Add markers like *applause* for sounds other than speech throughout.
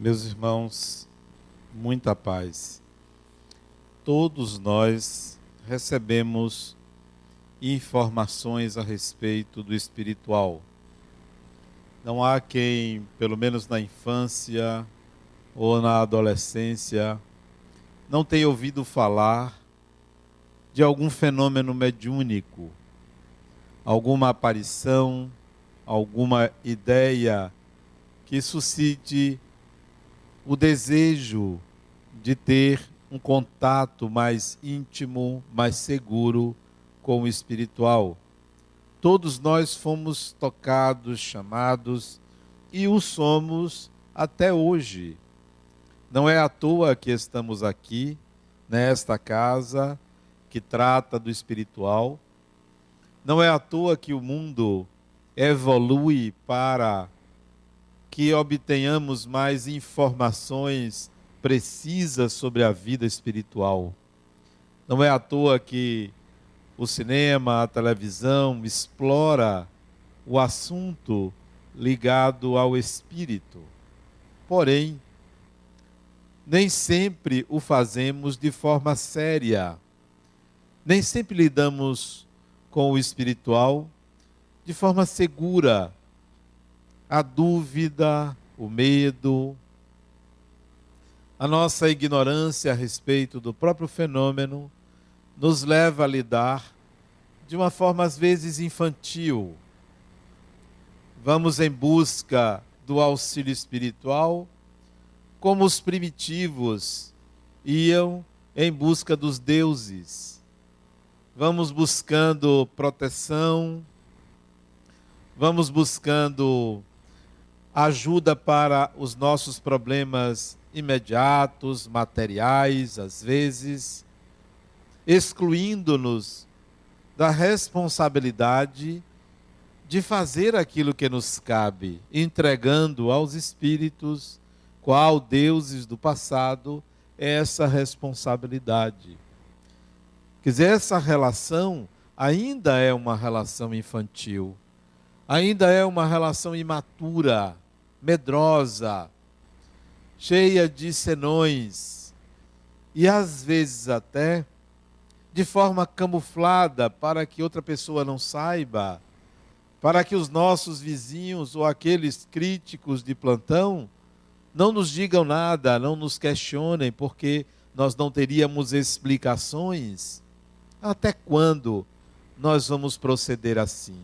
Meus irmãos, muita paz. Todos nós recebemos informações a respeito do espiritual. Não há quem, pelo menos na infância ou na adolescência, não tenha ouvido falar de algum fenômeno mediúnico, alguma aparição, alguma ideia que suscite o desejo de ter um contato mais íntimo, mais seguro com o espiritual. Todos nós fomos tocados, chamados e o somos até hoje. Não é à toa que estamos aqui, nesta casa que trata do espiritual. Não é à toa que o mundo evolui para que obtenhamos mais informações precisas sobre a vida espiritual. Não é à toa que o cinema, a televisão explora o assunto ligado ao espírito. Porém, nem sempre o fazemos de forma séria. Nem sempre lidamos com o espiritual de forma segura, a dúvida, o medo, a nossa ignorância a respeito do próprio fenômeno nos leva a lidar de uma forma às vezes infantil. Vamos em busca do auxílio espiritual, como os primitivos iam em busca dos deuses. Vamos buscando proteção, vamos buscando ajuda para os nossos problemas imediatos, materiais, às vezes, excluindo-nos da responsabilidade de fazer aquilo que nos cabe, entregando aos espíritos, qual deuses do passado, essa responsabilidade. Quer dizer, essa relação ainda é uma relação infantil, ainda é uma relação imatura medrosa, cheia de senões e às vezes até de forma camuflada para que outra pessoa não saiba, para que os nossos vizinhos ou aqueles críticos de plantão não nos digam nada, não nos questionem, porque nós não teríamos explicações. Até quando nós vamos proceder assim?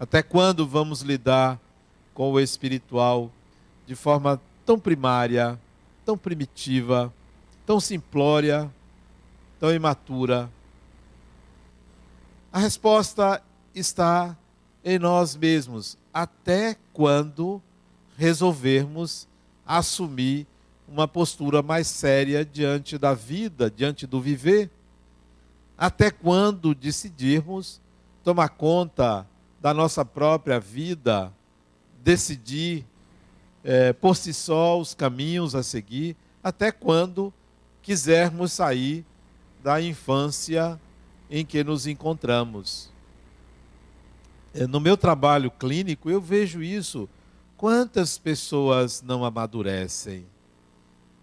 Até quando vamos lidar com o espiritual de forma tão primária, tão primitiva, tão simplória, tão imatura? A resposta está em nós mesmos, até quando resolvermos assumir uma postura mais séria diante da vida, diante do viver, até quando decidirmos tomar conta da nossa própria vida, decidir é, por si só os caminhos a seguir, até quando quisermos sair da infância em que nos encontramos. É, no meu trabalho clínico, eu vejo isso. Quantas pessoas não amadurecem?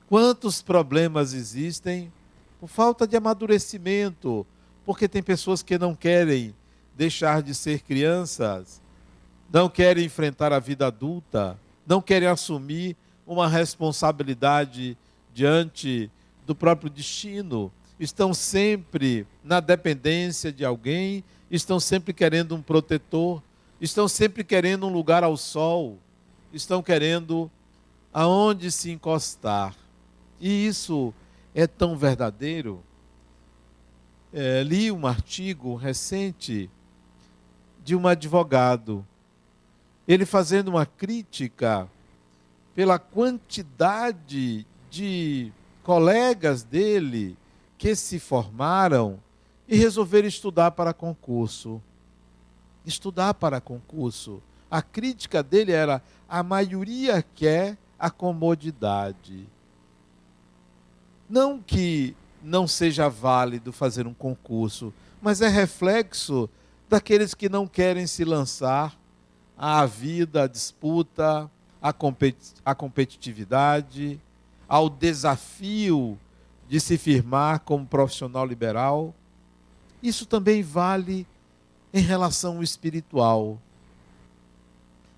Quantos problemas existem por falta de amadurecimento? Porque tem pessoas que não querem deixar de ser crianças não querem enfrentar a vida adulta, não querem assumir uma responsabilidade diante do próprio destino, estão sempre na dependência de alguém, estão sempre querendo um protetor, estão sempre querendo um lugar ao sol, estão querendo aonde se encostar. E isso é tão verdadeiro. É, li um artigo recente de um advogado ele fazendo uma crítica pela quantidade de colegas dele que se formaram e resolveram estudar para concurso. Estudar para concurso. A crítica dele era: a maioria quer a comodidade. Não que não seja válido fazer um concurso, mas é reflexo daqueles que não querem se lançar à vida, à disputa, à, à competitividade, ao desafio de se firmar como profissional liberal. Isso também vale em relação ao espiritual.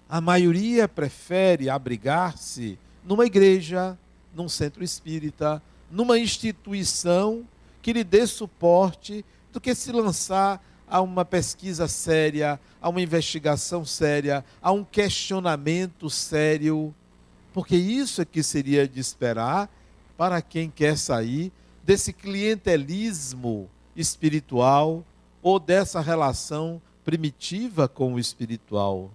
A maioria prefere abrigar-se numa igreja, num centro espírita, numa instituição que lhe dê suporte, do que se lançar a uma pesquisa séria, a uma investigação séria, a um questionamento sério. Porque isso é que seria de esperar para quem quer sair desse clientelismo espiritual ou dessa relação primitiva com o espiritual.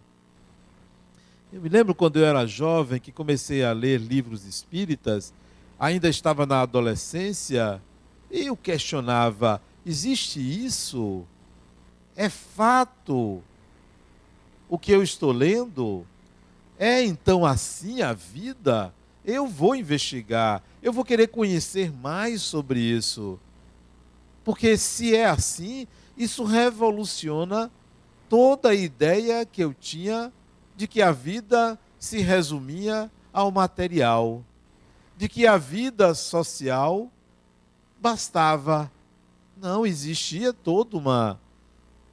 Eu me lembro quando eu era jovem que comecei a ler livros espíritas, ainda estava na adolescência, e eu questionava: existe isso? É fato? O que eu estou lendo? É então assim a vida? Eu vou investigar, eu vou querer conhecer mais sobre isso. Porque se é assim, isso revoluciona toda a ideia que eu tinha de que a vida se resumia ao material, de que a vida social bastava. Não, existia toda uma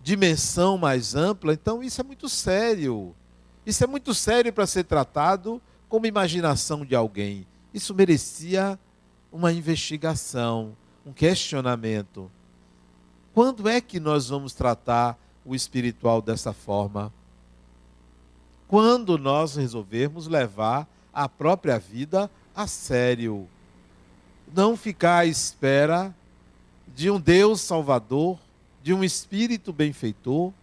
dimensão mais ampla, então isso é muito sério. Isso é muito sério para ser tratado como imaginação de alguém. Isso merecia uma investigação, um questionamento. Quando é que nós vamos tratar o espiritual dessa forma? quando nós resolvermos levar a própria vida a sério. Não ficar à espera de um Deus salvador, de um espírito benfeitor,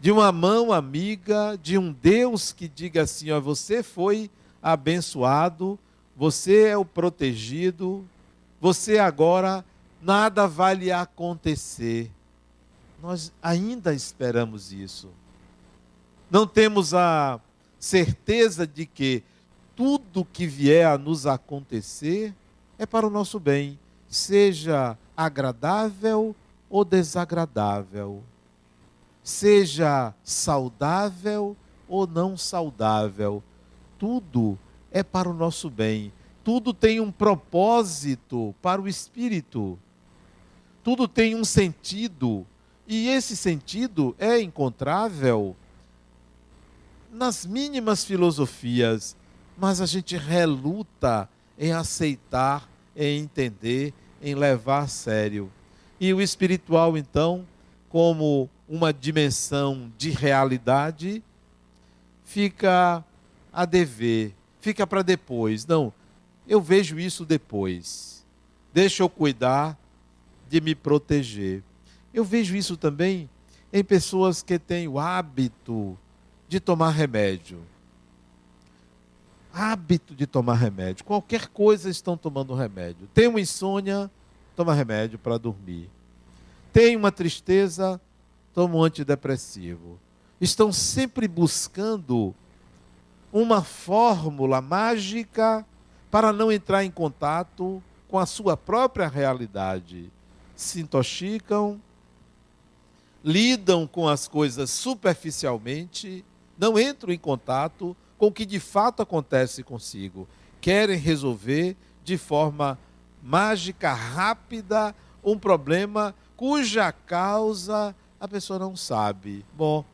de uma mão amiga, de um Deus que diga assim: ó, você foi abençoado, você é o protegido, você agora nada vai lhe acontecer. Nós ainda esperamos isso não temos a certeza de que tudo que vier a nos acontecer é para o nosso bem, seja agradável ou desagradável, seja saudável ou não saudável, tudo é para o nosso bem. Tudo tem um propósito para o espírito. Tudo tem um sentido. E esse sentido é encontrável nas mínimas filosofias, mas a gente reluta em aceitar, em entender, em levar a sério. E o espiritual, então, como uma dimensão de realidade, fica a dever, fica para depois. Não, eu vejo isso depois. Deixa eu cuidar de me proteger. Eu vejo isso também em pessoas que têm o hábito de tomar remédio. Hábito de tomar remédio. Qualquer coisa estão tomando remédio. Tem uma insônia, toma remédio para dormir. Tem uma tristeza, toma um antidepressivo. Estão sempre buscando uma fórmula mágica para não entrar em contato com a sua própria realidade. Se intoxicam, lidam com as coisas superficialmente não entram em contato com o que de fato acontece consigo. Querem resolver de forma mágica, rápida, um problema cuja causa a pessoa não sabe. Bom,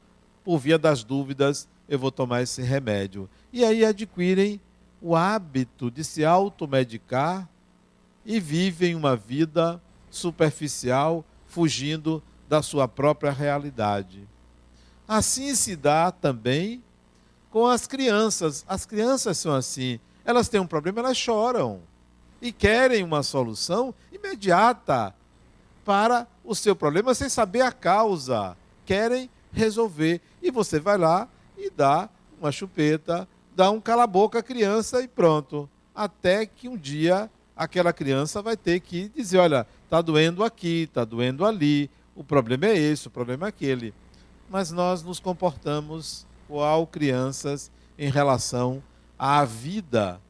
por via das dúvidas, eu vou tomar esse remédio. E aí adquirem o hábito de se automedicar e vivem uma vida superficial, fugindo da sua própria realidade. Assim se dá também com as crianças. As crianças são assim. Elas têm um problema, elas choram. E querem uma solução imediata para o seu problema sem saber a causa. Querem resolver. E você vai lá e dá uma chupeta, dá um cala-boca à criança e pronto. Até que um dia aquela criança vai ter que dizer: olha, está doendo aqui, está doendo ali, o problema é esse, o problema é aquele mas nós nos comportamos igual crianças em relação à vida,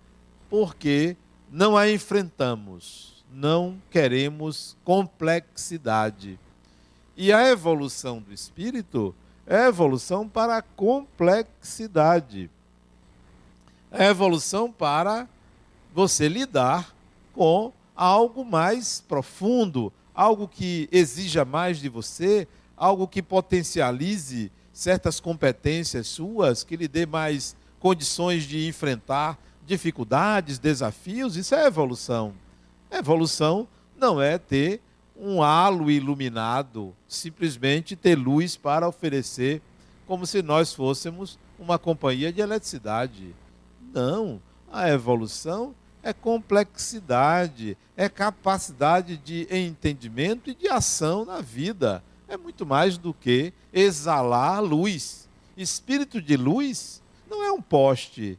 porque não a enfrentamos, não queremos complexidade. E a evolução do espírito é a evolução para a complexidade. É evolução para você lidar com algo mais profundo, algo que exija mais de você, algo que potencialize certas competências suas, que lhe dê mais condições de enfrentar dificuldades, desafios. Isso é evolução. Evolução não é ter um halo iluminado, simplesmente ter luz para oferecer, como se nós fôssemos uma companhia de eletricidade. Não. A evolução é complexidade, é capacidade de entendimento e de ação na vida. É muito mais do que exalar luz. Espírito de luz não é um poste.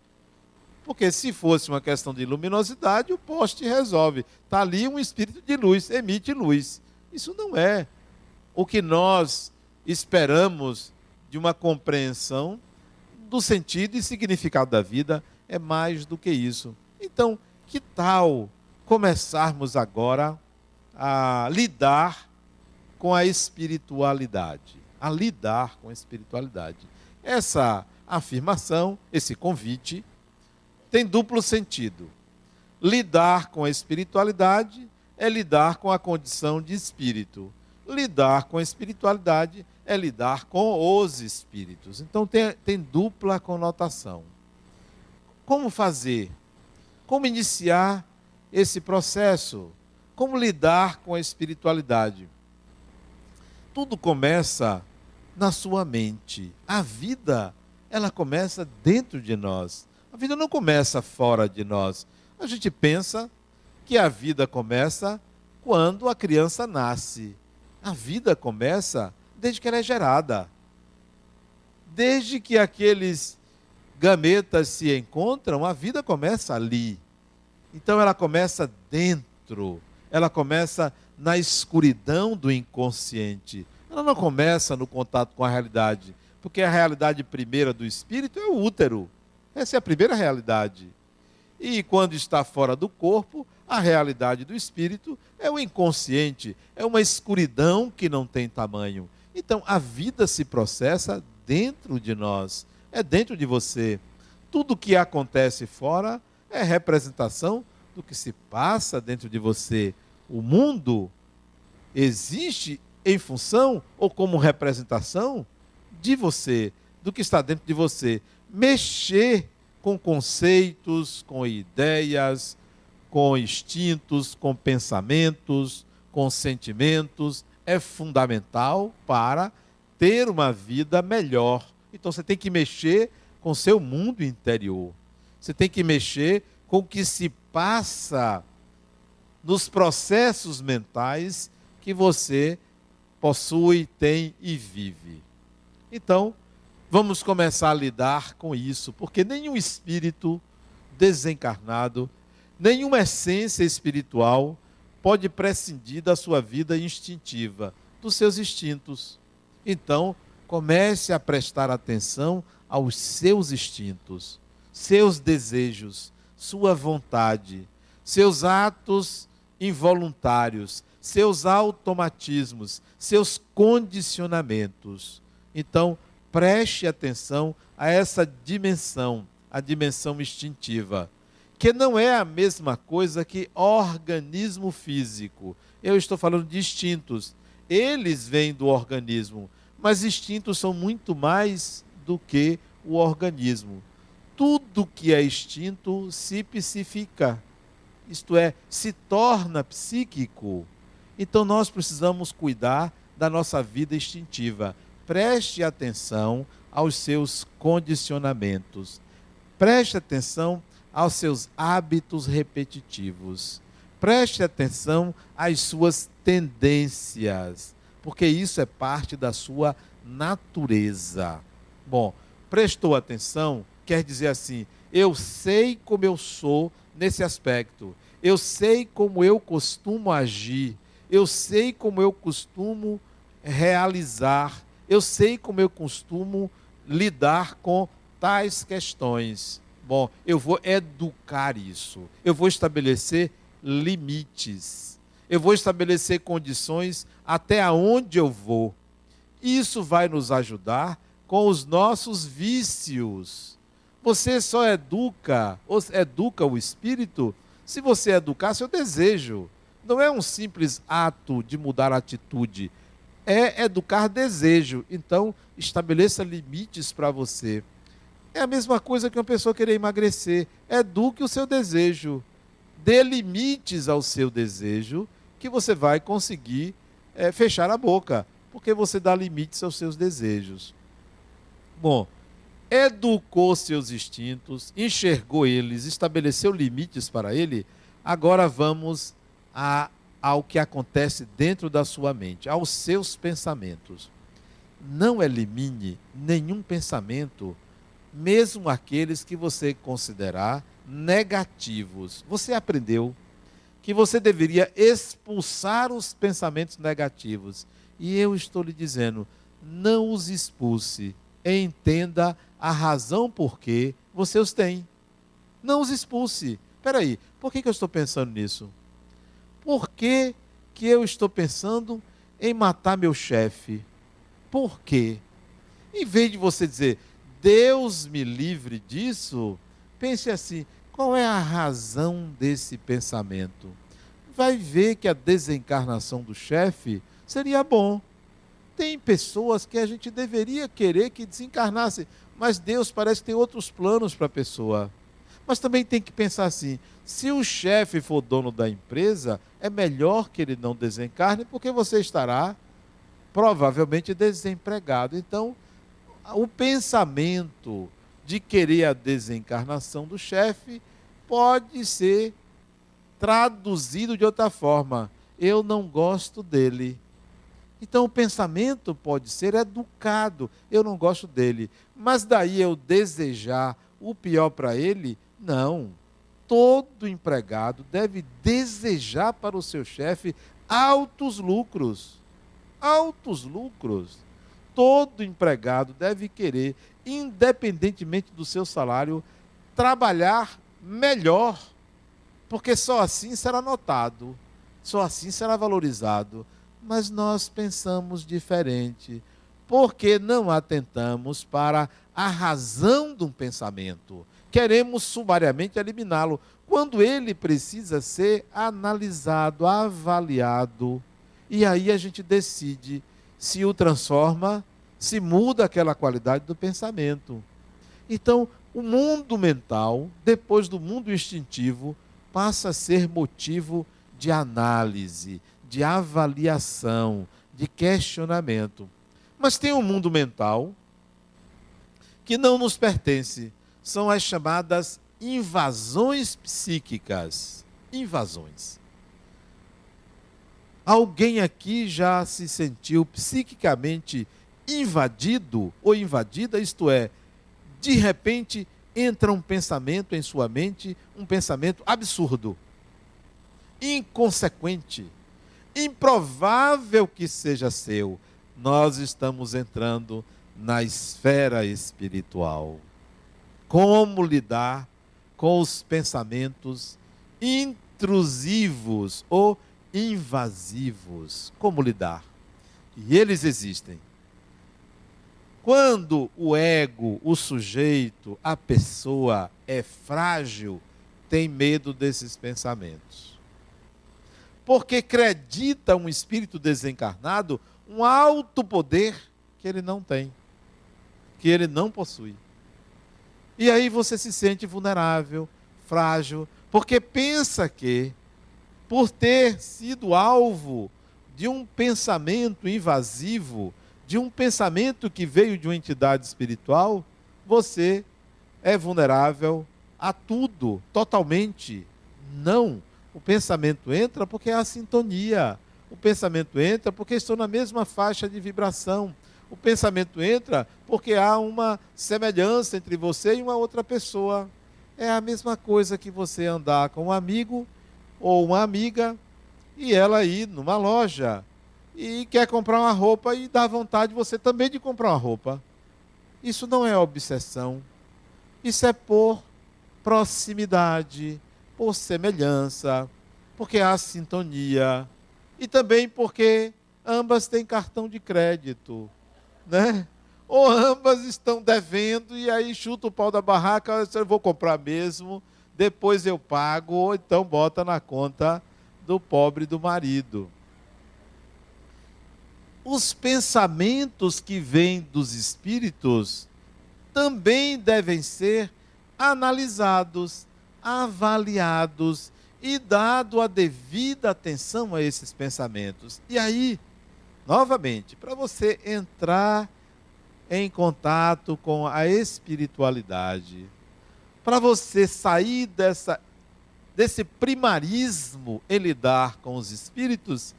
Porque se fosse uma questão de luminosidade, o poste resolve. Está ali um espírito de luz, emite luz. Isso não é o que nós esperamos de uma compreensão do sentido e significado da vida. É mais do que isso. Então, que tal começarmos agora a lidar com a espiritualidade? A lidar com a espiritualidade. Essa afirmação, esse convite, tem duplo sentido. Lidar com a espiritualidade é lidar com a condição de espírito. Lidar com a espiritualidade é lidar com os espíritos. Então tem, tem dupla conotação. Como fazer? Como iniciar esse processo? Como lidar com a espiritualidade? Tudo começa na sua mente. A vida, ela começa dentro de nós. A vida não começa fora de nós. A gente pensa que a vida começa quando a criança nasce. A vida começa desde que ela é gerada. Desde que aqueles gametas se encontram, a vida começa ali. Então ela começa dentro, ela começa na escuridão do inconsciente. Ela não começa no contato com a realidade, porque a realidade primeira do espírito é o útero. Essa é a primeira realidade. E quando está fora do corpo, a realidade do espírito é o inconsciente, é uma escuridão que não tem tamanho. Então a vida se processa dentro de nós é dentro de você. Tudo que acontece fora é representação do que se passa dentro de você. O mundo existe em função ou como representação de você, do que está dentro de você. Mexer com conceitos, com ideias, com instintos, com pensamentos, com sentimentos é fundamental para ter uma vida melhor então você tem que mexer com seu mundo interior. Você tem que mexer com o que se passa nos processos mentais que você possui, tem e vive. Então, vamos começar a lidar com isso, porque nenhum espírito desencarnado, nenhuma essência espiritual pode prescindir da sua vida instintiva, dos seus instintos. Então, comece a prestar atenção aos seus instintos, seus desejos, sua vontade, seus atos involuntários, seus automatismos, seus condicionamentos. Então, preste atenção a essa dimensão, a dimensão instintiva, que não é a mesma coisa que organismo físico. Eu estou falando de instintos. Eles vêm do organismo, mas instintos são muito mais do que o organismo. Tudo que é instinto se psifica, isto é, se torna psíquico. Então nós precisamos cuidar da nossa vida instintiva. Preste atenção aos seus condicionamentos. Preste atenção aos seus hábitos repetitivos. Preste atenção às suas tendências porque isso é parte da sua natureza. Bom, prestou atenção, quer dizer assim, eu sei como eu sou nesse aspecto, eu sei como eu costumo agir, eu sei como eu costumo realizar, eu sei como eu costumo lidar com tais questões. Bom, eu vou educar isso, eu vou estabelecer limites eu vou estabelecer condições até aonde eu vou. Isso vai nos ajudar com os nossos vícios. Você só educa, educa o espírito se você educar seu desejo. Não é um simples ato de mudar a atitude, é educar desejo. Então, estabeleça limites para você. É a mesma coisa que uma pessoa querer emagrecer. Eduque o seu desejo. Dê limites ao seu desejo, que você vai conseguir é, fechar a boca, porque você dá limites aos seus desejos. Bom, educou seus instintos, enxergou eles, estabeleceu limites para ele, agora vamos a, ao que acontece dentro da sua mente, aos seus pensamentos. Não elimine nenhum pensamento, mesmo aqueles que você considerar negativos. Você aprendeu que você deveria expulsar os pensamentos negativos. E eu estou lhe dizendo, não os expulse. Entenda a razão por que você os tem. Não os expulse. Espera aí, por que, que eu estou pensando nisso? Por que, que eu estou pensando em matar meu chefe? Por quê? Em vez de você dizer, Deus me livre disso, pense assim: qual é a razão desse pensamento? Vai ver que a desencarnação do chefe seria bom. Tem pessoas que a gente deveria querer que desencarnasse, mas Deus parece que tem outros planos para a pessoa. Mas também tem que pensar assim: se o chefe for dono da empresa, é melhor que ele não desencarne, porque você estará provavelmente desempregado. Então, o pensamento de querer a desencarnação do chefe pode ser traduzido de outra forma. Eu não gosto dele. Então o pensamento pode ser educado. Eu não gosto dele. Mas daí eu desejar o pior para ele? Não. Todo empregado deve desejar para o seu chefe altos lucros. Altos lucros. Todo empregado deve querer, independentemente do seu salário, trabalhar melhor, porque só assim será notado, só assim será valorizado. Mas nós pensamos diferente, porque não atentamos para a razão de um pensamento. Queremos sumariamente eliminá-lo, quando ele precisa ser analisado, avaliado. E aí a gente decide se o transforma, se muda aquela qualidade do pensamento. Então, o mundo mental, depois do mundo instintivo, passa a ser motivo de análise, de avaliação, de questionamento. Mas tem um mundo mental que não nos pertence. São as chamadas invasões psíquicas. Invasões. Alguém aqui já se sentiu psiquicamente invadido ou invadida, isto é, de repente entra um pensamento em sua mente, um pensamento absurdo, inconsequente, improvável que seja seu. Nós estamos entrando na esfera espiritual. Como lidar com os pensamentos intrusivos ou invasivos? Como lidar? E eles existem. Quando o ego, o sujeito, a pessoa é frágil, tem medo desses pensamentos. Porque acredita um espírito desencarnado um alto poder que ele não tem, que ele não possui. E aí você se sente vulnerável, frágil, porque pensa que, por ter sido alvo de um pensamento invasivo, de um pensamento que veio de uma entidade espiritual, você é vulnerável a tudo, totalmente. Não. O pensamento entra porque é a sintonia. O pensamento entra porque estou na mesma faixa de vibração. O pensamento entra porque há uma semelhança entre você e uma outra pessoa. É a mesma coisa que você andar com um amigo ou uma amiga e ela ir numa loja e quer comprar uma roupa e dá vontade você também de comprar uma roupa. Isso não é obsessão. Isso é por proximidade, por semelhança, porque há sintonia e também porque ambas têm cartão de crédito, né? ou ambas estão devendo e aí chuta o pau da barraca, eu vou comprar mesmo, depois eu pago, ou então bota na conta do pobre do marido. Os pensamentos que vêm dos espíritos também devem ser analisados, avaliados e dado a devida atenção a esses pensamentos. E aí, novamente, para você entrar em contato com a espiritualidade, para você sair dessa desse primarismo em lidar com os espíritos,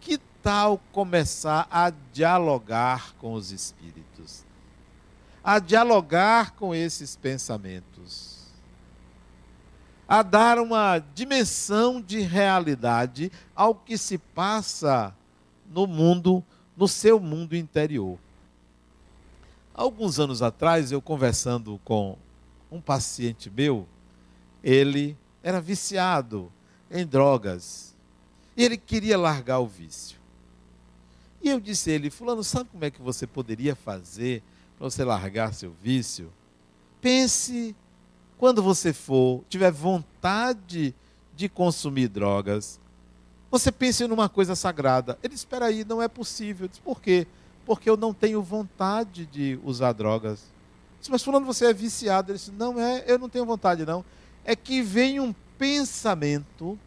que tal começar a dialogar com os espíritos? A dialogar com esses pensamentos a dar uma dimensão de realidade ao que se passa no mundo, no seu mundo interior. Alguns anos atrás, eu conversando com um paciente meu, ele era viciado em drogas. E ele queria largar o vício. E eu disse a ele, fulano, sabe como é que você poderia fazer para você largar seu vício? Pense quando você for, tiver vontade de consumir drogas, você pense numa coisa sagrada. Ele disse, espera aí, não é possível. Eu disse, por quê? Porque eu não tenho vontade de usar drogas. Eu disse, mas falando você é viciado. Ele disse, não é, eu não tenho vontade não. É que vem um pensamento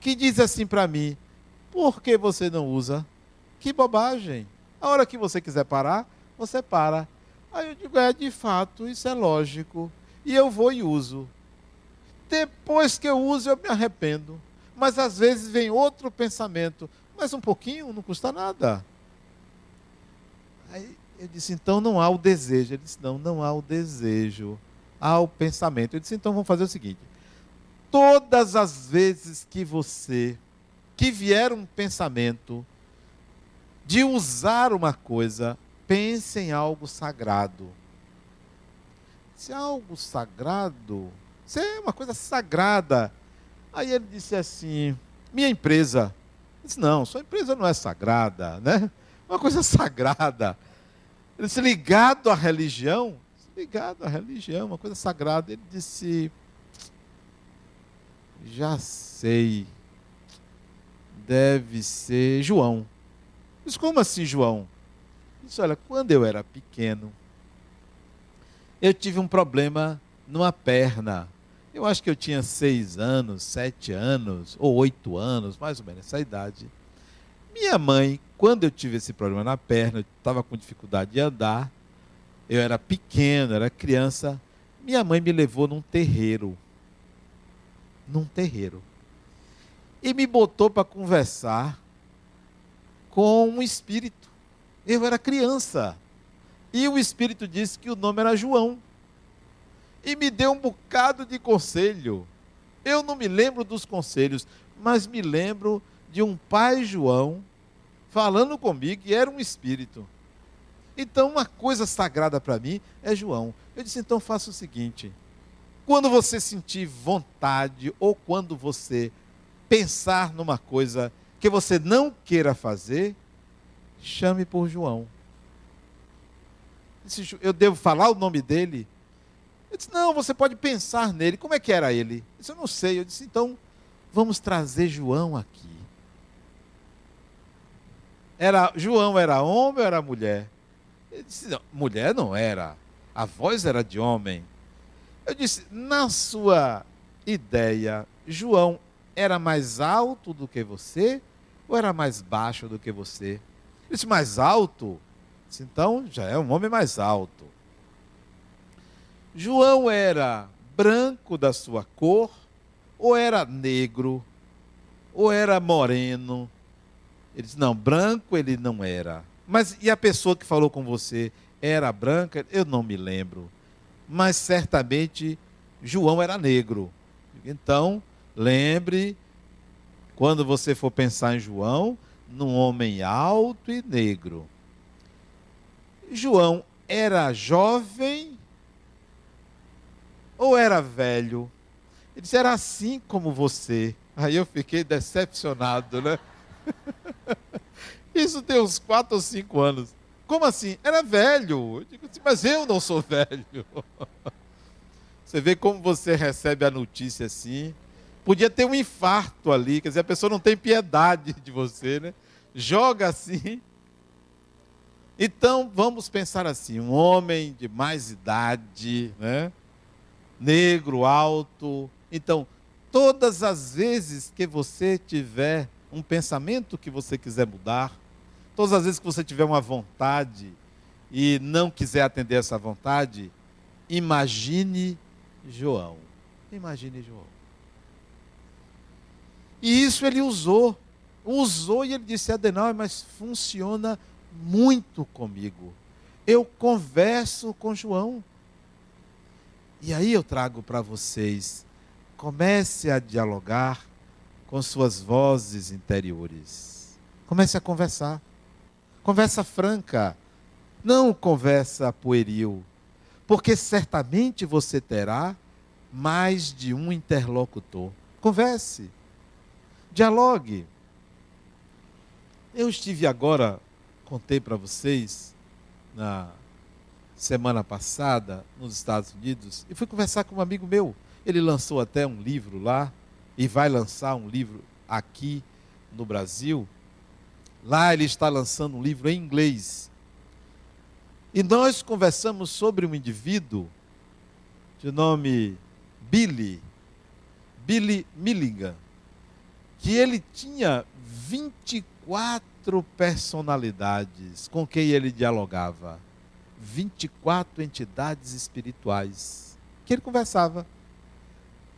que diz assim para mim, por que você não usa? Que bobagem. A hora que você quiser parar, você para. Aí eu digo, é, de fato, isso é lógico e eu vou e uso. Depois que eu uso, eu me arrependo. Mas às vezes vem outro pensamento, mas um pouquinho não custa nada. Aí eu disse, então não há o desejo. Ele disse, não, não há o desejo, há o pensamento. Eu disse, então vamos fazer o seguinte: todas as vezes que você, que vier um pensamento de usar uma coisa, pense em algo sagrado se algo sagrado, se é uma coisa sagrada. Aí ele disse assim: minha empresa. Eu disse, não, sua empresa não é sagrada, né? Uma coisa *laughs* sagrada. Ele disse, ligado à religião? Ligado à religião, uma coisa sagrada. Ele disse, já sei. Deve ser João. Eu disse, como assim, João? Ele disse, olha, quando eu era pequeno, eu tive um problema numa perna. Eu acho que eu tinha seis anos, sete anos, ou oito anos, mais ou menos essa idade. Minha mãe, quando eu tive esse problema na perna, eu estava com dificuldade de andar, eu era pequeno, era criança, minha mãe me levou num terreiro. Num terreiro. E me botou para conversar com um espírito. Eu era criança. E o Espírito disse que o nome era João. E me deu um bocado de conselho. Eu não me lembro dos conselhos, mas me lembro de um pai João falando comigo e era um espírito. Então, uma coisa sagrada para mim é João. Eu disse: então faça o seguinte: quando você sentir vontade ou quando você pensar numa coisa que você não queira fazer, chame por João eu devo falar o nome dele? Eu disse, não, você pode pensar nele. Como é que era ele? Eu disse, eu não sei. Eu disse, então, vamos trazer João aqui. Era, João era homem ou era mulher? Ele disse, não, mulher não era. A voz era de homem. Eu disse, na sua ideia, João era mais alto do que você ou era mais baixo do que você? Ele disse, mais alto? Então já é um homem mais alto. João era branco da sua cor, ou era negro, ou era moreno. Ele disse: Não, branco ele não era. Mas e a pessoa que falou com você era branca? Eu não me lembro. Mas certamente João era negro. Então, lembre, quando você for pensar em João, num homem alto e negro. João era jovem ou era velho? Ele disse, era assim como você. Aí eu fiquei decepcionado, né? *laughs* Isso tem uns quatro ou cinco anos. como assim? Era velho. Eu digo assim, mas eu não sou velho. *laughs* Você vê como você recebe a notícia assim. Podia ter um infarto ali, quer dizer, a pessoa não tem piedade de você, né? Joga assim. Então, vamos pensar assim: um homem de mais idade, né? Negro, alto. Então, todas as vezes que você tiver um pensamento que você quiser mudar, todas as vezes que você tiver uma vontade e não quiser atender essa vontade, imagine João. Imagine João. E isso ele usou. Usou e ele disse: Adenauer, mas funciona muito comigo. Eu converso com João. E aí eu trago para vocês: comece a dialogar com suas vozes interiores. Comece a conversar. Conversa franca. Não conversa pueril porque certamente você terá mais de um interlocutor. Converse, dialogue. Eu estive agora, contei para vocês, na semana passada, nos Estados Unidos, e fui conversar com um amigo meu. Ele lançou até um livro lá, e vai lançar um livro aqui no Brasil. Lá ele está lançando um livro em inglês e nós conversamos sobre um indivíduo de nome Billy, Billy Milligan, que ele tinha 24 personalidades com quem ele dialogava. 24 entidades espirituais que ele conversava.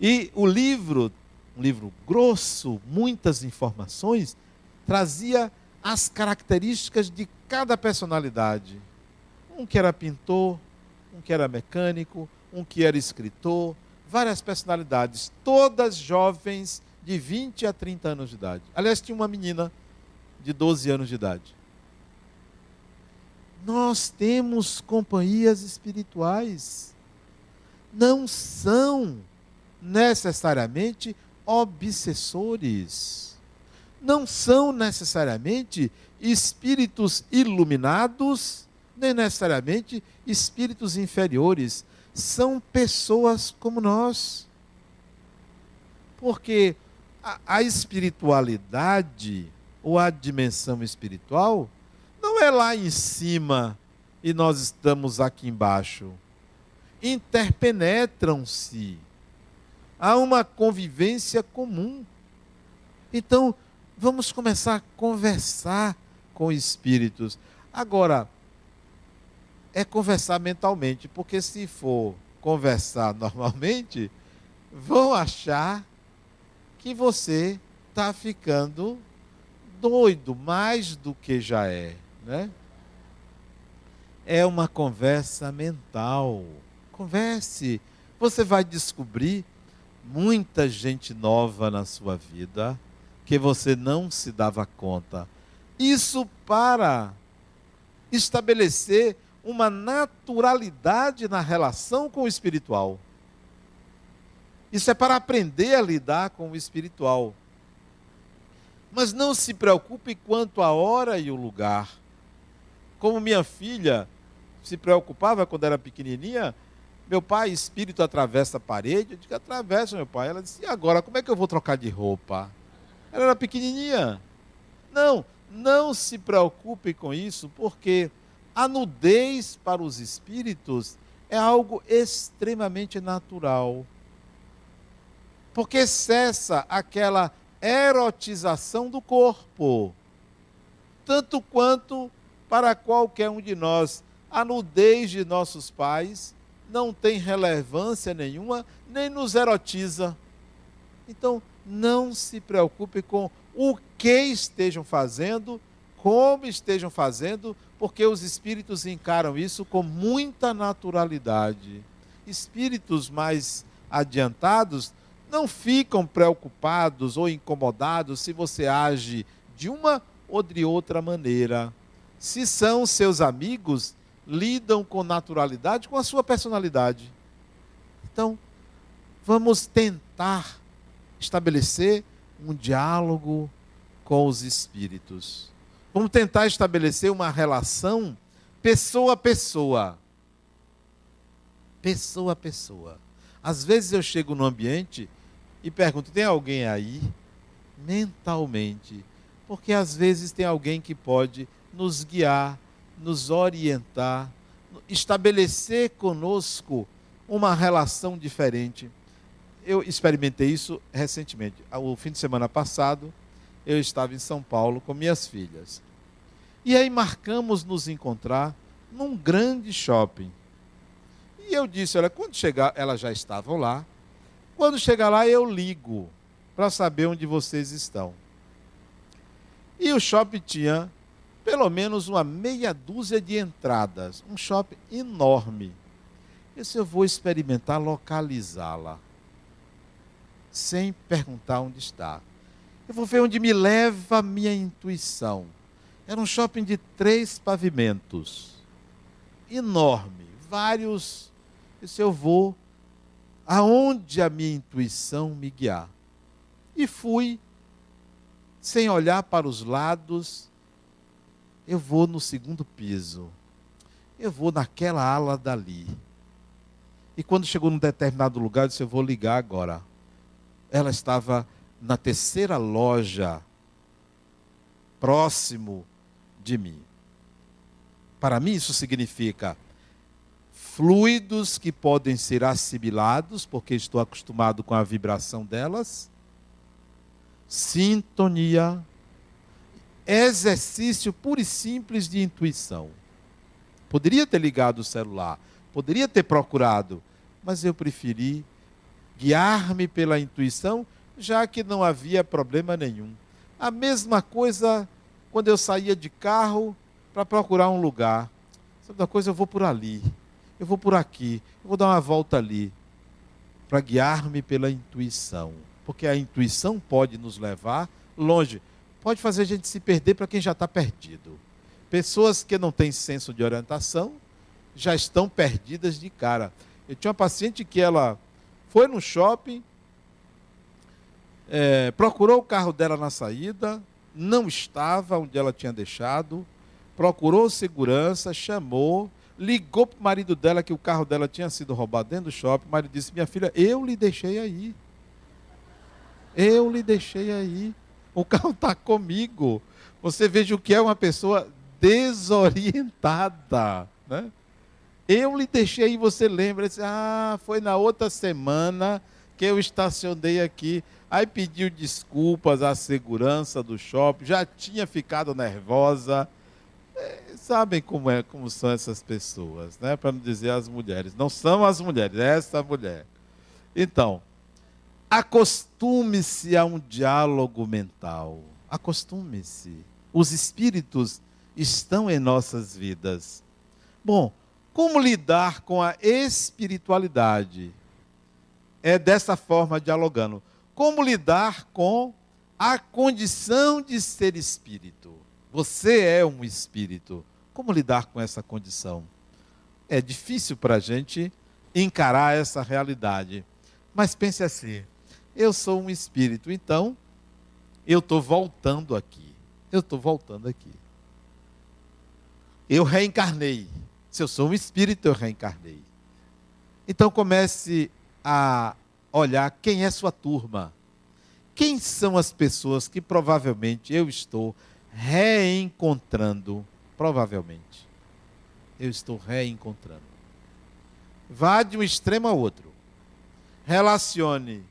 E o livro, um livro grosso, muitas informações, trazia as características de cada personalidade um que era pintor, um que era mecânico, um que era escritor, várias personalidades, todas jovens de 20 a 30 anos de idade. Aliás, tinha uma menina de 12 anos de idade. Nós temos companhias espirituais. Não são necessariamente obsessores. Não são necessariamente espíritos iluminados nem necessariamente espíritos inferiores, são pessoas como nós. Porque a, a espiritualidade, ou a dimensão espiritual, não é lá em cima e nós estamos aqui embaixo. Interpenetram-se. Há uma convivência comum. Então, vamos começar a conversar com espíritos. Agora, é conversar mentalmente, porque se for conversar *laughs* normalmente, vão achar que você está ficando doido mais do que já é, né? É uma conversa mental. Converse. Você vai descobrir muita gente nova na sua vida que você não se dava conta. Isso para estabelecer uma naturalidade na relação com o espiritual. Isso é para aprender a lidar com o espiritual. Mas não se preocupe quanto à hora e o lugar. Como minha filha se preocupava quando era pequenininha, meu pai, espírito atravessa a parede, eu digo, atravessa, meu pai. Ela disse, e agora, como é que eu vou trocar de roupa? Ela era pequenininha. Não, não se preocupe com isso, porque a nudez para os espíritos é algo extremamente natural. Porque cessa aquela erotização do corpo. Tanto quanto para qualquer um de nós, a nudez de nossos pais não tem relevância nenhuma, nem nos erotiza. Então, não se preocupe com o que estejam fazendo, como estejam fazendo, porque os espíritos encaram isso com muita naturalidade. Espíritos mais adiantados não ficam preocupados ou incomodados se você age de uma ou de outra maneira. Se são seus amigos, lidam com naturalidade com a sua personalidade. Então, vamos tentar estabelecer um diálogo com os espíritos. Vamos tentar estabelecer uma relação pessoa a pessoa. Pessoa a pessoa. Às vezes eu chego no ambiente e pergunto: tem alguém aí? Mentalmente. Porque às vezes tem alguém que pode nos guiar, nos orientar, estabelecer conosco uma relação diferente. Eu experimentei isso recentemente. O fim de semana passado, eu estava em São Paulo com minhas filhas. E aí marcamos nos encontrar num grande shopping. E eu disse, olha, quando chegar, elas já estavam lá. Quando chegar lá, eu ligo para saber onde vocês estão. E o shopping tinha pelo menos uma meia dúzia de entradas. Um shopping enorme. Esse eu vou experimentar localizá-la. Sem perguntar onde está. Eu vou ver onde me leva a minha intuição. Era um shopping de três pavimentos. Enorme. Vários. Esse eu vou aonde a minha intuição me guiar. E fui, sem olhar para os lados, eu vou no segundo piso. Eu vou naquela ala dali. E quando chegou num determinado lugar, eu disse: Eu vou ligar agora. Ela estava na terceira loja, próximo de mim. Para mim, isso significa fluidos que podem ser assimilados, porque estou acostumado com a vibração delas, sintonia, exercício puro e simples de intuição. Poderia ter ligado o celular, poderia ter procurado, mas eu preferi guiar-me pela intuição, já que não havia problema nenhum. A mesma coisa quando eu saía de carro para procurar um lugar. Sabe uma coisa? Eu vou por ali, eu vou por aqui, eu vou dar uma volta ali, para guiar-me pela intuição. Porque a intuição pode nos levar longe pode fazer a gente se perder para quem já está perdido. Pessoas que não têm senso de orientação já estão perdidas de cara. Eu tinha uma paciente que ela foi no shopping, é, procurou o carro dela na saída, não estava onde ela tinha deixado, procurou segurança, chamou, ligou para o marido dela que o carro dela tinha sido roubado dentro do shopping. O marido disse: Minha filha, eu lhe deixei aí. Eu lhe deixei aí. *laughs* O carro está comigo. Você veja o que é uma pessoa desorientada. Né? Eu lhe deixei aí, você lembra? Disse, ah, foi na outra semana que eu estacionei aqui. Aí pediu desculpas à segurança do shopping, já tinha ficado nervosa. É, sabem como é, como são essas pessoas, né? Para não dizer as mulheres. Não são as mulheres, é essa mulher. Então, Acostume-se a um diálogo mental. Acostume-se. Os espíritos estão em nossas vidas. Bom, como lidar com a espiritualidade? É dessa forma dialogando. Como lidar com a condição de ser espírito? Você é um espírito. Como lidar com essa condição? É difícil para a gente encarar essa realidade. Mas pense assim: eu sou um espírito, então eu estou voltando aqui. Eu estou voltando aqui. Eu reencarnei. Se eu sou um espírito, eu reencarnei. Então comece a olhar quem é sua turma. Quem são as pessoas que provavelmente eu estou reencontrando? Provavelmente. Eu estou reencontrando. Vá de um extremo a outro. Relacione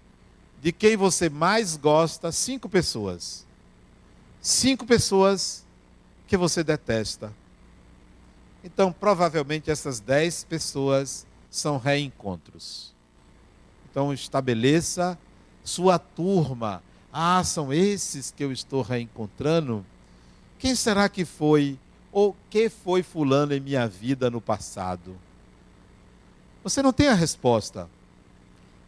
de quem você mais gosta, cinco pessoas. Cinco pessoas que você detesta. Então, provavelmente essas dez pessoas são reencontros. Então, estabeleça sua turma. Ah, são esses que eu estou reencontrando? Quem será que foi ou que foi fulano em minha vida no passado? Você não tem a resposta.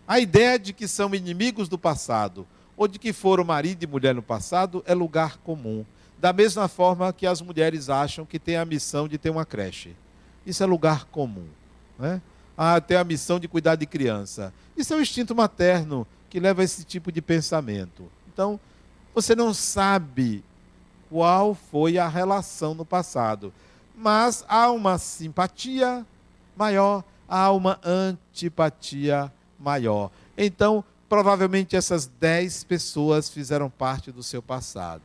A ideia de que são inimigos do passado ou de que foram marido e mulher no passado é lugar comum. Da mesma forma que as mulheres acham que têm a missão de ter uma creche. Isso é lugar comum. Né? Ah, tem a missão de cuidar de criança. Isso é o instinto materno que leva a esse tipo de pensamento. Então, você não sabe qual foi a relação no passado. mas há uma simpatia maior, há uma antipatia maior. Então, provavelmente essas dez pessoas fizeram parte do seu passado.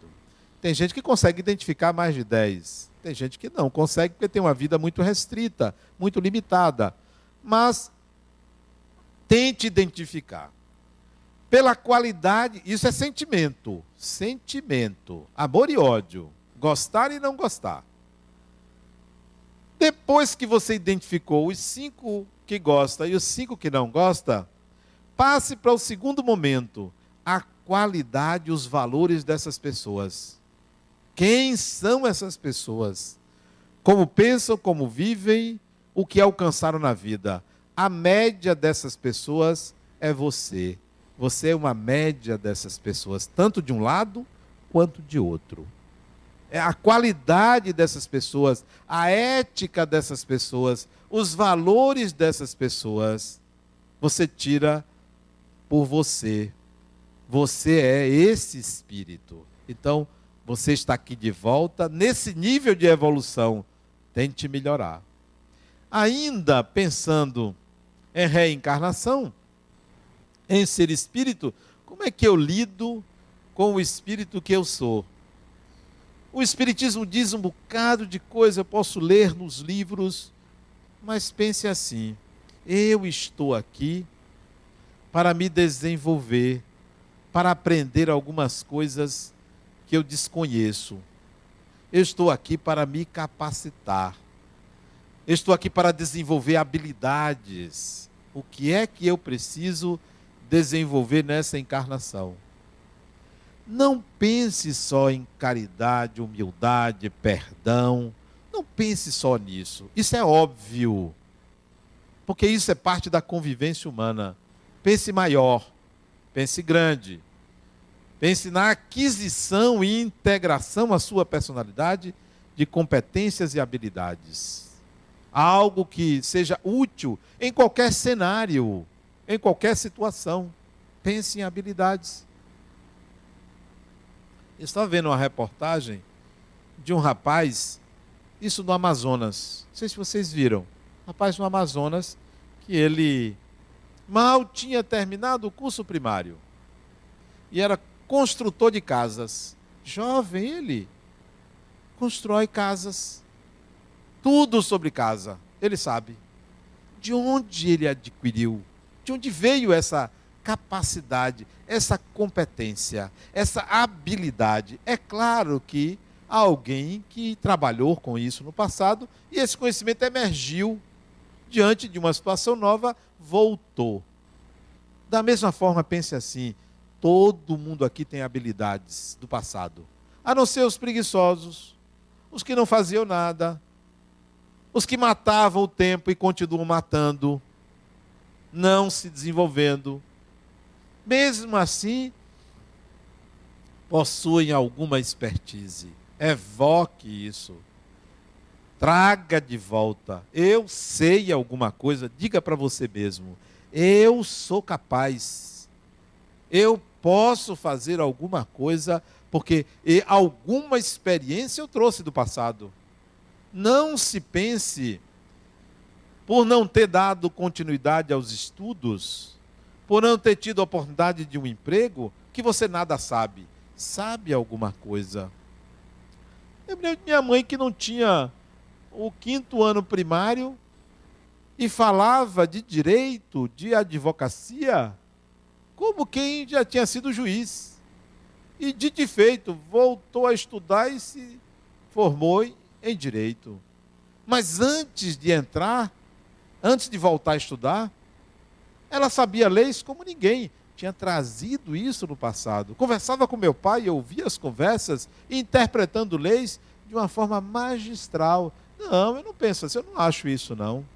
Tem gente que consegue identificar mais de dez. Tem gente que não consegue porque tem uma vida muito restrita, muito limitada. Mas tente identificar. Pela qualidade, isso é sentimento. Sentimento. Amor e ódio. Gostar e não gostar. Depois que você identificou os cinco que gosta e os cinco que não gosta, passe para o segundo momento, a qualidade, os valores dessas pessoas. Quem são essas pessoas? Como pensam, como vivem, o que alcançaram na vida. A média dessas pessoas é você. Você é uma média dessas pessoas, tanto de um lado quanto de outro. É a qualidade dessas pessoas, a ética dessas pessoas, os valores dessas pessoas, você tira por você. Você é esse espírito. Então, você está aqui de volta nesse nível de evolução. Tente melhorar. Ainda pensando em reencarnação, em ser espírito, como é que eu lido com o espírito que eu sou? O Espiritismo diz um bocado de coisa, eu posso ler nos livros, mas pense assim: eu estou aqui para me desenvolver, para aprender algumas coisas que eu desconheço. Eu estou aqui para me capacitar. Eu estou aqui para desenvolver habilidades. O que é que eu preciso desenvolver nessa encarnação? Não pense só em caridade, humildade, perdão. Não pense só nisso. Isso é óbvio. Porque isso é parte da convivência humana. Pense maior. Pense grande. Pense na aquisição e integração à sua personalidade de competências e habilidades. Algo que seja útil em qualquer cenário, em qualquer situação. Pense em habilidades. Estava vendo uma reportagem de um rapaz, isso no Amazonas. Não sei se vocês viram. rapaz no Amazonas que ele mal tinha terminado o curso primário e era construtor de casas. Jovem ele constrói casas. Tudo sobre casa, ele sabe. De onde ele adquiriu? De onde veio essa capacidade, essa competência, essa habilidade. É claro que alguém que trabalhou com isso no passado e esse conhecimento emergiu diante de uma situação nova, voltou. Da mesma forma, pense assim: todo mundo aqui tem habilidades do passado, a não ser os preguiçosos, os que não faziam nada, os que matavam o tempo e continuam matando, não se desenvolvendo, mesmo assim, possuem alguma expertise. Evoque isso. Traga de volta. Eu sei alguma coisa, diga para você mesmo. Eu sou capaz. Eu posso fazer alguma coisa porque alguma experiência eu trouxe do passado. Não se pense por não ter dado continuidade aos estudos, por não ter tido a oportunidade de um emprego, que você nada sabe. Sabe alguma coisa. Eu me lembro de minha mãe que não tinha o quinto ano primário e falava de direito, de advocacia, como quem já tinha sido juiz. E dito e feito, voltou a estudar e se formou em direito. Mas antes de entrar, antes de voltar a estudar, ela sabia leis como ninguém. Tinha trazido isso no passado. Conversava com meu pai, eu ouvia as conversas, interpretando leis de uma forma magistral. Não, eu não penso assim, eu não acho isso, não.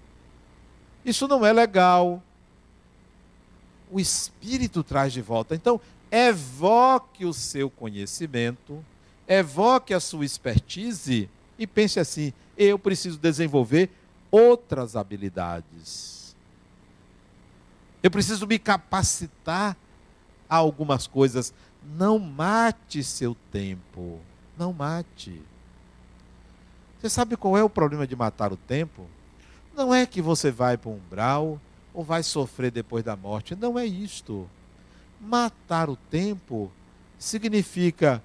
Isso não é legal. O Espírito traz de volta. Então, evoque o seu conhecimento, evoque a sua expertise e pense assim: eu preciso desenvolver outras habilidades eu preciso me capacitar a algumas coisas. Não mate seu tempo. Não mate. Você sabe qual é o problema de matar o tempo? Não é que você vai para um umbral ou vai sofrer depois da morte. Não é isto. Matar o tempo significa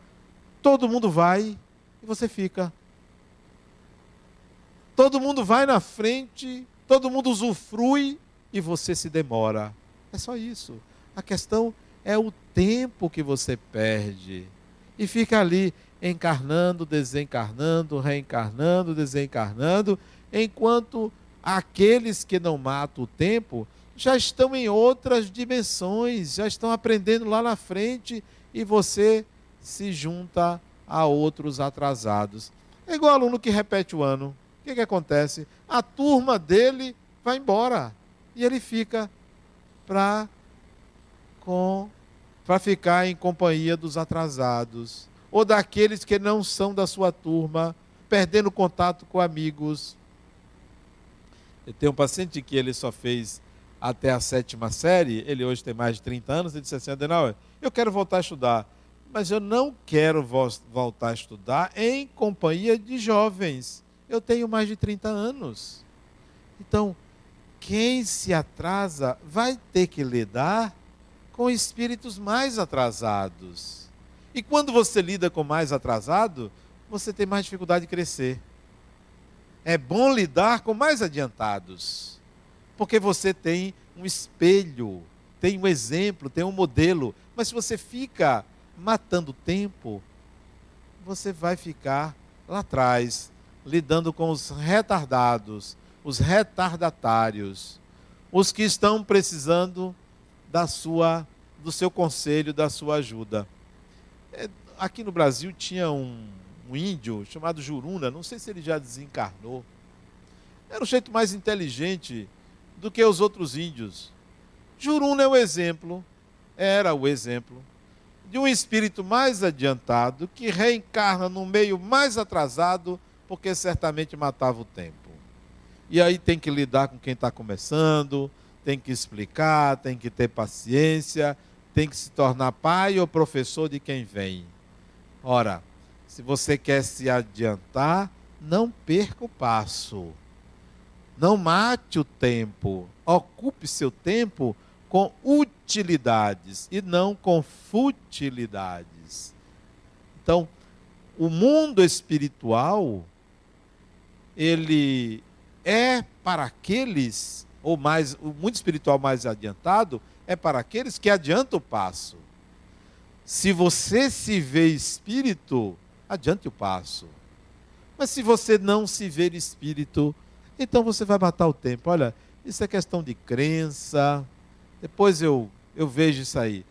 todo mundo vai e você fica. Todo mundo vai na frente, todo mundo usufrui e você se demora. É só isso. A questão é o tempo que você perde. E fica ali encarnando, desencarnando, reencarnando, desencarnando, enquanto aqueles que não matam o tempo já estão em outras dimensões, já estão aprendendo lá na frente e você se junta a outros atrasados. É igual aluno que repete o ano. O que, que acontece? A turma dele vai embora e ele fica para com para ficar em companhia dos atrasados ou daqueles que não são da sua turma, perdendo contato com amigos. Eu tenho um paciente que ele só fez até a sétima série, ele hoje tem mais de 30 anos, ele disse assim, Adenauer, eu quero voltar a estudar, mas eu não quero vo voltar a estudar em companhia de jovens. Eu tenho mais de 30 anos. Então, quem se atrasa vai ter que lidar com espíritos mais atrasados. E quando você lida com mais atrasado, você tem mais dificuldade de crescer. É bom lidar com mais adiantados, porque você tem um espelho, tem um exemplo, tem um modelo. Mas se você fica matando tempo, você vai ficar lá atrás, lidando com os retardados, os retardatários, os que estão precisando da sua, do seu conselho, da sua ajuda. É, aqui no Brasil tinha um, um índio chamado Juruna, não sei se ele já desencarnou. Era o jeito mais inteligente do que os outros índios. Juruna é o exemplo, era o exemplo de um espírito mais adiantado que reencarna no meio mais atrasado, porque certamente matava o tempo. E aí tem que lidar com quem está começando, tem que explicar, tem que ter paciência, tem que se tornar pai ou professor de quem vem. Ora, se você quer se adiantar, não perca o passo. Não mate o tempo. Ocupe seu tempo com utilidades e não com futilidades. Então, o mundo espiritual ele é para aqueles ou mais, o mundo espiritual mais adiantado é para aqueles que adiantam o passo. Se você se vê espírito, adiante o passo. Mas se você não se vê espírito, então você vai matar o tempo. Olha, isso é questão de crença. Depois eu, eu vejo isso aí.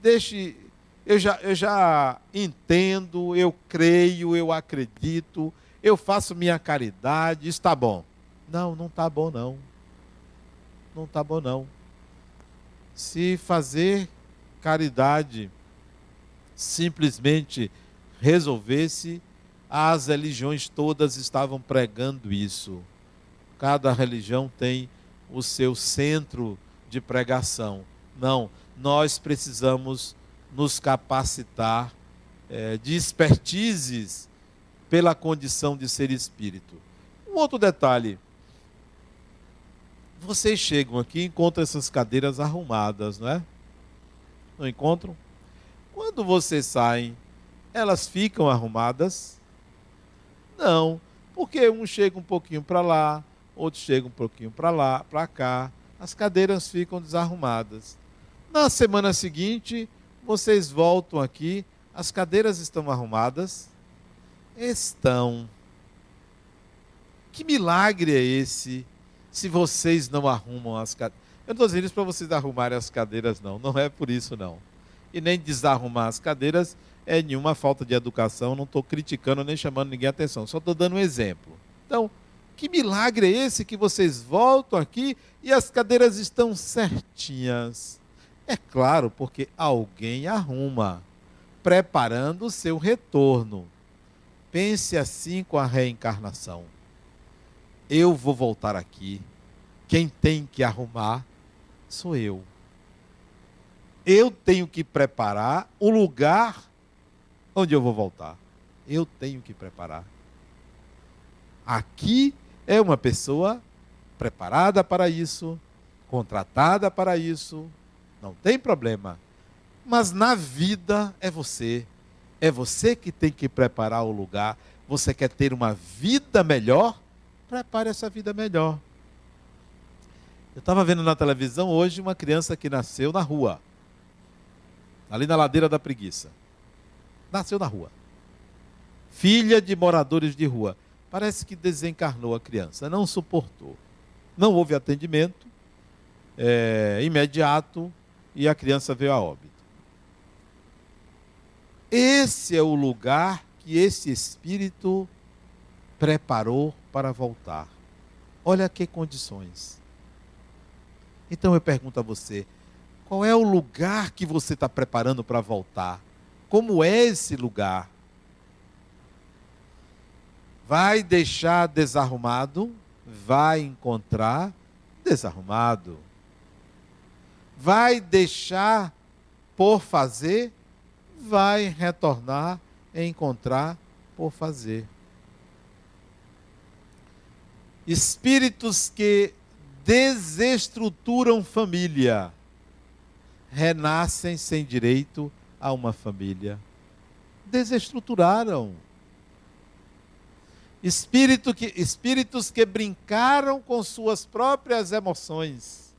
Deixe, eu já, eu já entendo, eu creio, eu acredito, eu faço minha caridade, está bom. Não, não está bom não não está bom não. Se fazer caridade simplesmente resolvesse, as religiões todas estavam pregando isso. Cada religião tem o seu centro de pregação. Não, nós precisamos nos capacitar é, de expertises pela condição de ser espírito. Um outro detalhe: vocês chegam aqui e encontram essas cadeiras arrumadas, não é? Não encontram? Quando vocês saem, elas ficam arrumadas? Não, porque um chega um pouquinho para lá, outro chega um pouquinho para lá, para cá. As cadeiras ficam desarrumadas. Na semana seguinte, vocês voltam aqui, as cadeiras estão arrumadas? Estão. Que milagre é esse? Se vocês não arrumam as cadeiras. Eu não estou dizendo isso para vocês arrumarem as cadeiras, não. Não é por isso, não. E nem desarrumar as cadeiras é nenhuma falta de educação. Não estou criticando nem chamando ninguém a atenção. Só estou dando um exemplo. Então, que milagre é esse que vocês voltam aqui e as cadeiras estão certinhas? É claro, porque alguém arruma, preparando o seu retorno. Pense assim com a reencarnação eu vou voltar aqui. Quem tem que arrumar sou eu. Eu tenho que preparar o lugar onde eu vou voltar. Eu tenho que preparar. Aqui é uma pessoa preparada para isso, contratada para isso, não tem problema. Mas na vida é você. É você que tem que preparar o lugar. Você quer ter uma vida melhor? Prepare essa vida melhor. Eu estava vendo na televisão hoje uma criança que nasceu na rua, ali na ladeira da preguiça. Nasceu na rua. Filha de moradores de rua. Parece que desencarnou a criança, não suportou. Não houve atendimento é, imediato e a criança veio a óbito. Esse é o lugar que esse espírito preparou para voltar. Olha que condições. Então eu pergunto a você: qual é o lugar que você está preparando para voltar? Como é esse lugar? Vai deixar desarrumado? Vai encontrar desarrumado. Vai deixar por fazer? Vai retornar e encontrar por fazer. Espíritos que desestruturam família renascem sem direito a uma família. Desestruturaram. Espírito que, espíritos que brincaram com suas próprias emoções,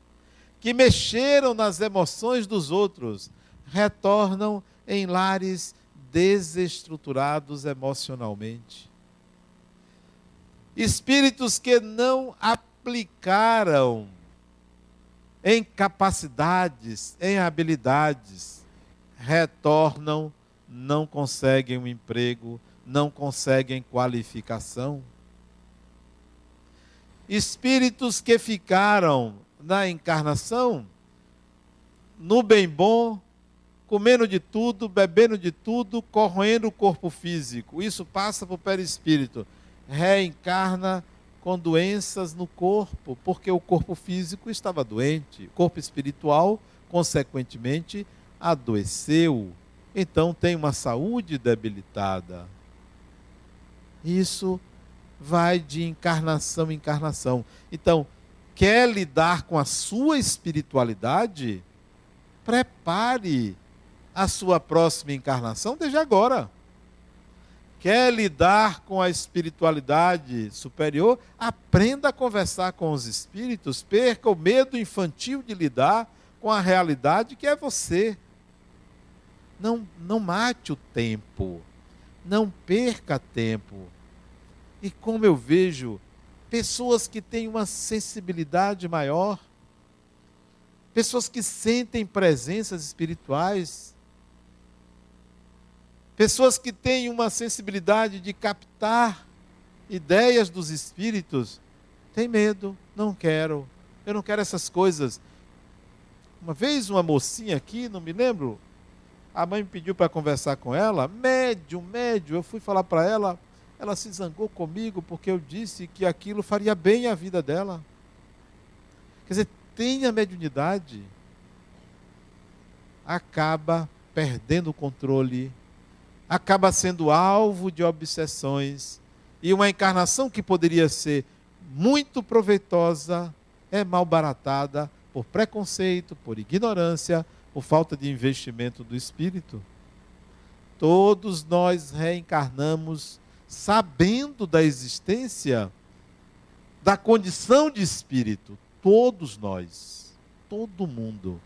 que mexeram nas emoções dos outros, retornam em lares desestruturados emocionalmente. Espíritos que não aplicaram em capacidades, em habilidades, retornam, não conseguem um emprego, não conseguem qualificação. Espíritos que ficaram na encarnação, no bem bom, comendo de tudo, bebendo de tudo, corroendo o corpo físico. Isso passa para o perispírito. Reencarna com doenças no corpo, porque o corpo físico estava doente. O corpo espiritual, consequentemente, adoeceu. Então tem uma saúde debilitada. Isso vai de encarnação em encarnação. Então, quer lidar com a sua espiritualidade? Prepare a sua próxima encarnação desde agora. Quer lidar com a espiritualidade superior? Aprenda a conversar com os espíritos, perca o medo infantil de lidar com a realidade que é você. Não, não mate o tempo, não perca tempo. E como eu vejo pessoas que têm uma sensibilidade maior, pessoas que sentem presenças espirituais, Pessoas que têm uma sensibilidade de captar ideias dos espíritos, têm medo, não quero, eu não quero essas coisas. Uma vez uma mocinha aqui, não me lembro, a mãe me pediu para conversar com ela, médio, médio, eu fui falar para ela, ela se zangou comigo porque eu disse que aquilo faria bem à vida dela. Quer dizer, tenha mediunidade, acaba perdendo o controle, acaba sendo alvo de obsessões e uma encarnação que poderia ser muito proveitosa é malbaratada por preconceito, por ignorância, por falta de investimento do espírito. Todos nós reencarnamos sabendo da existência da condição de espírito. Todos nós. Todo mundo.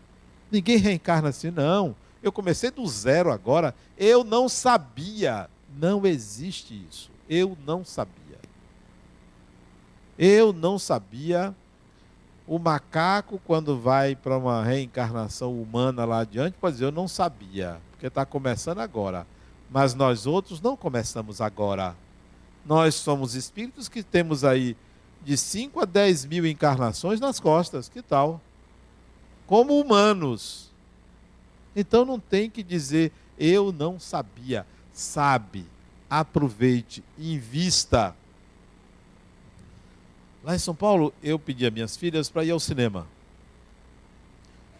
Ninguém reencarna assim, não. Eu comecei do zero agora. Eu não sabia. Não existe isso. Eu não sabia. Eu não sabia. O macaco, quando vai para uma reencarnação humana lá adiante, pode dizer, eu não sabia, porque está começando agora. Mas nós outros não começamos agora. Nós somos espíritos que temos aí de 5 a 10 mil encarnações nas costas. Que tal? Como humanos. Então não tem que dizer eu não sabia. Sabe, aproveite, invista. Lá em São Paulo, eu pedi a minhas filhas para ir ao cinema.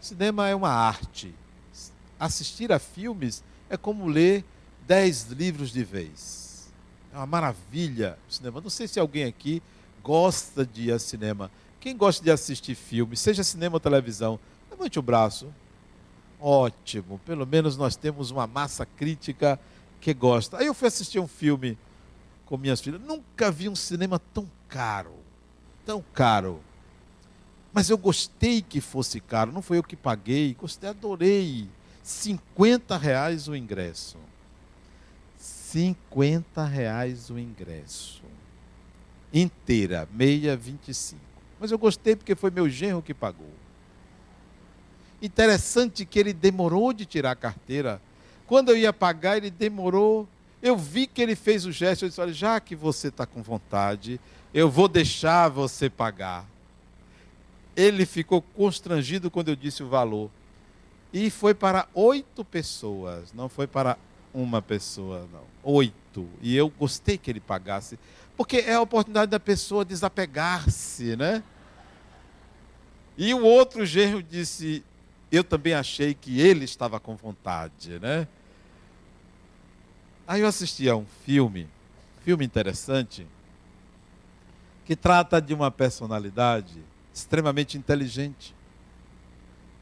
Cinema é uma arte. Assistir a filmes é como ler dez livros de vez. É uma maravilha o cinema. Não sei se alguém aqui gosta de ir ao cinema. Quem gosta de assistir filme, seja cinema ou televisão, levante o braço. Ótimo, pelo menos nós temos uma massa crítica que gosta. Aí eu fui assistir um filme com minhas filhas. Nunca vi um cinema tão caro. Tão caro. Mas eu gostei que fosse caro. Não foi eu que paguei. Gostei, adorei. 50 reais o ingresso. 50 reais o ingresso. Inteira, meia 25. Mas eu gostei porque foi meu genro que pagou. Interessante que ele demorou de tirar a carteira. Quando eu ia pagar, ele demorou. Eu vi que ele fez o gesto. Eu disse: Olha, já que você está com vontade, eu vou deixar você pagar. Ele ficou constrangido quando eu disse o valor. E foi para oito pessoas, não foi para uma pessoa, não. Oito. E eu gostei que ele pagasse, porque é a oportunidade da pessoa desapegar-se, né? E o outro genro disse: Eu também achei que ele estava com vontade, né? Aí eu assisti a um filme, filme interessante, que trata de uma personalidade extremamente inteligente.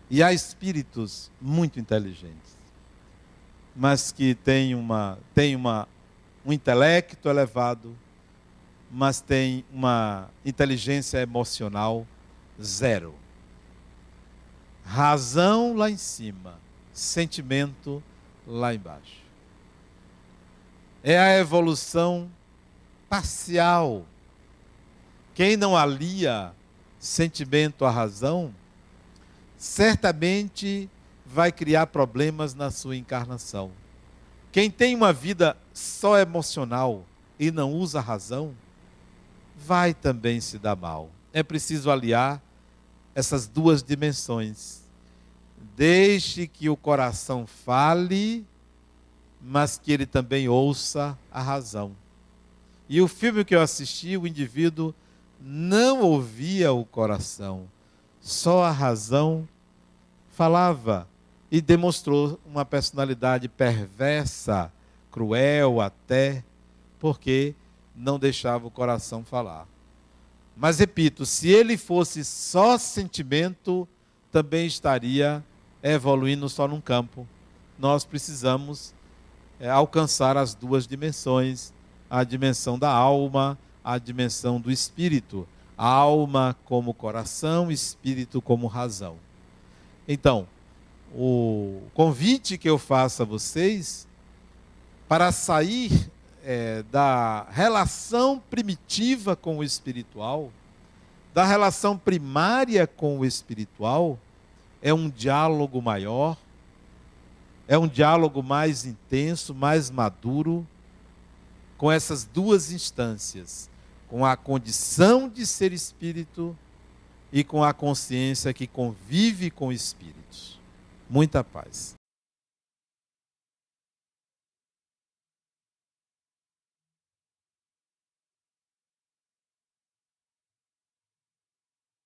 E há espíritos muito inteligentes, mas que têm uma, têm uma, um intelecto elevado, mas têm uma inteligência emocional zero. Razão lá em cima, sentimento lá embaixo. É a evolução parcial. Quem não alia sentimento à razão, certamente vai criar problemas na sua encarnação. Quem tem uma vida só emocional e não usa a razão, vai também se dar mal. É preciso aliar essas duas dimensões. Deixe que o coração fale, mas que ele também ouça a razão. E o filme que eu assisti, o indivíduo não ouvia o coração, só a razão falava e demonstrou uma personalidade perversa, cruel até, porque não deixava o coração falar. Mas repito, se ele fosse só sentimento, também estaria evoluindo só num campo. Nós precisamos é, alcançar as duas dimensões, a dimensão da alma a dimensão do espírito, alma como coração, espírito como razão. Então, o convite que eu faço a vocês para sair é, da relação primitiva com o espiritual, da relação primária com o espiritual, é um diálogo maior, é um diálogo mais intenso, mais maduro, com essas duas instâncias com a condição de ser espírito e com a consciência que convive com espíritos. Muita paz.